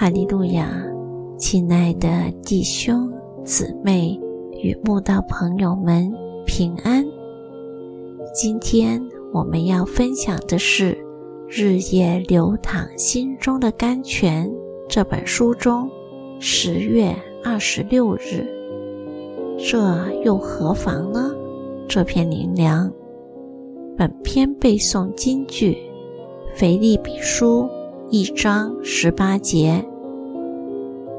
哈利路亚，亲爱的弟兄姊妹与慕道朋友们平安。今天我们要分享的是《日夜流淌心中的甘泉》这本书中十月二十六日。这又何妨呢？这篇灵粮。本篇背诵金句：腓立比书一章十八节。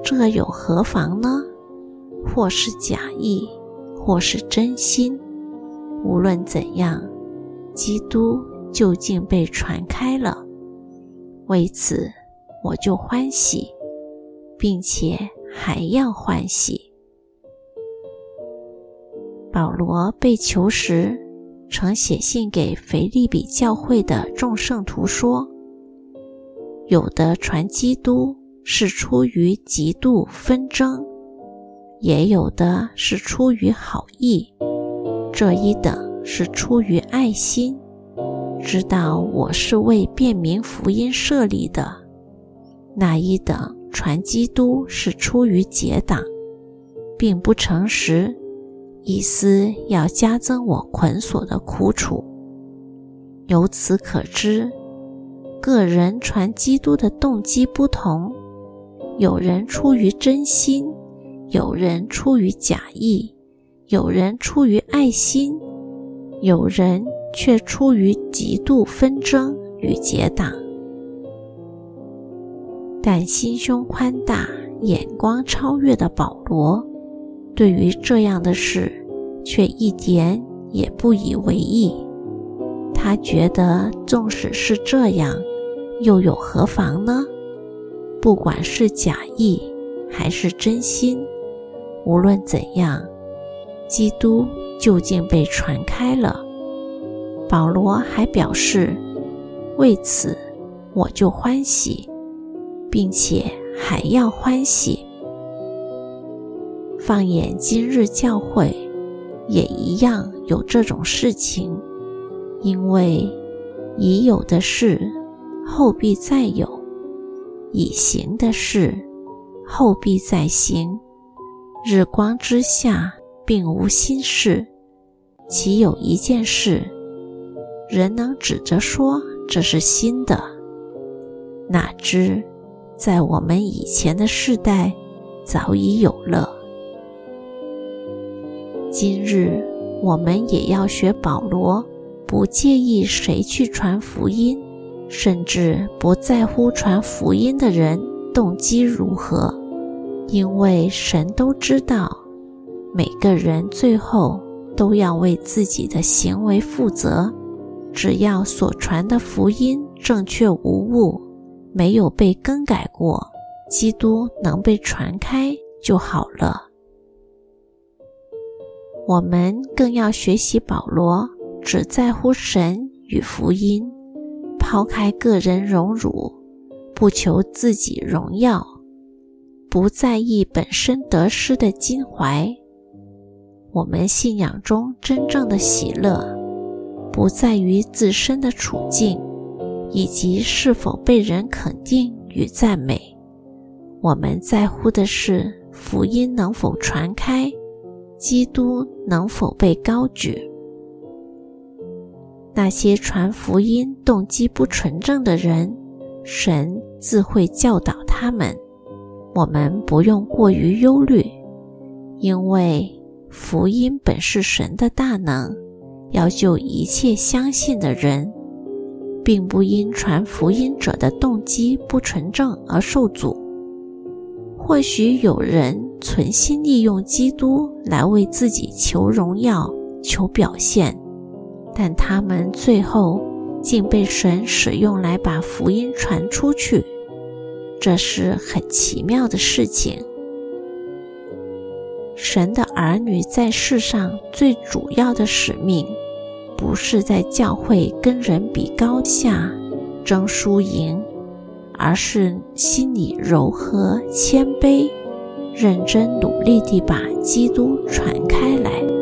这有何妨呢？或是假意，或是真心，无论怎样，基督究竟被传开了。为此，我就欢喜，并且还要欢喜。保罗被囚时，曾写信给腓利比教会的众圣徒说：“有的传基督。”是出于极度纷争，也有的是出于好意。这一等是出于爱心，知道我是为便民福音设立的；那一等传基督是出于结党，并不诚实，意思要加增我捆锁的苦楚。由此可知，个人传基督的动机不同。有人出于真心，有人出于假意，有人出于爱心，有人却出于极度纷争与结党。但心胸宽大、眼光超越的保罗，对于这样的事却一点也不以为意。他觉得，纵使是这样，又有何妨呢？不管是假意还是真心，无论怎样，基督究竟被传开了。保罗还表示，为此我就欢喜，并且还要欢喜。放眼今日教会，也一样有这种事情，因为已有的事，后必再有。已行的事，后必再行。日光之下，并无新事。岂有一件事，人能指着说这是新的？哪知，在我们以前的世代，早已有了。今日我们也要学保罗，不介意谁去传福音。甚至不在乎传福音的人动机如何，因为神都知道，每个人最后都要为自己的行为负责。只要所传的福音正确无误，没有被更改过，基督能被传开就好了。我们更要学习保罗，只在乎神与福音。抛开个人荣辱，不求自己荣耀，不在意本身得失的襟怀。我们信仰中真正的喜乐，不在于自身的处境，以及是否被人肯定与赞美。我们在乎的是福音能否传开，基督能否被高举。那些传福音动机不纯正的人，神自会教导他们。我们不用过于忧虑，因为福音本是神的大能，要救一切相信的人，并不因传福音者的动机不纯正而受阻。或许有人存心利用基督来为自己求荣耀、求表现。但他们最后竟被神使用来把福音传出去，这是很奇妙的事情。神的儿女在世上最主要的使命，不是在教会跟人比高下、争输赢，而是心里柔和谦卑，认真努力地把基督传开来。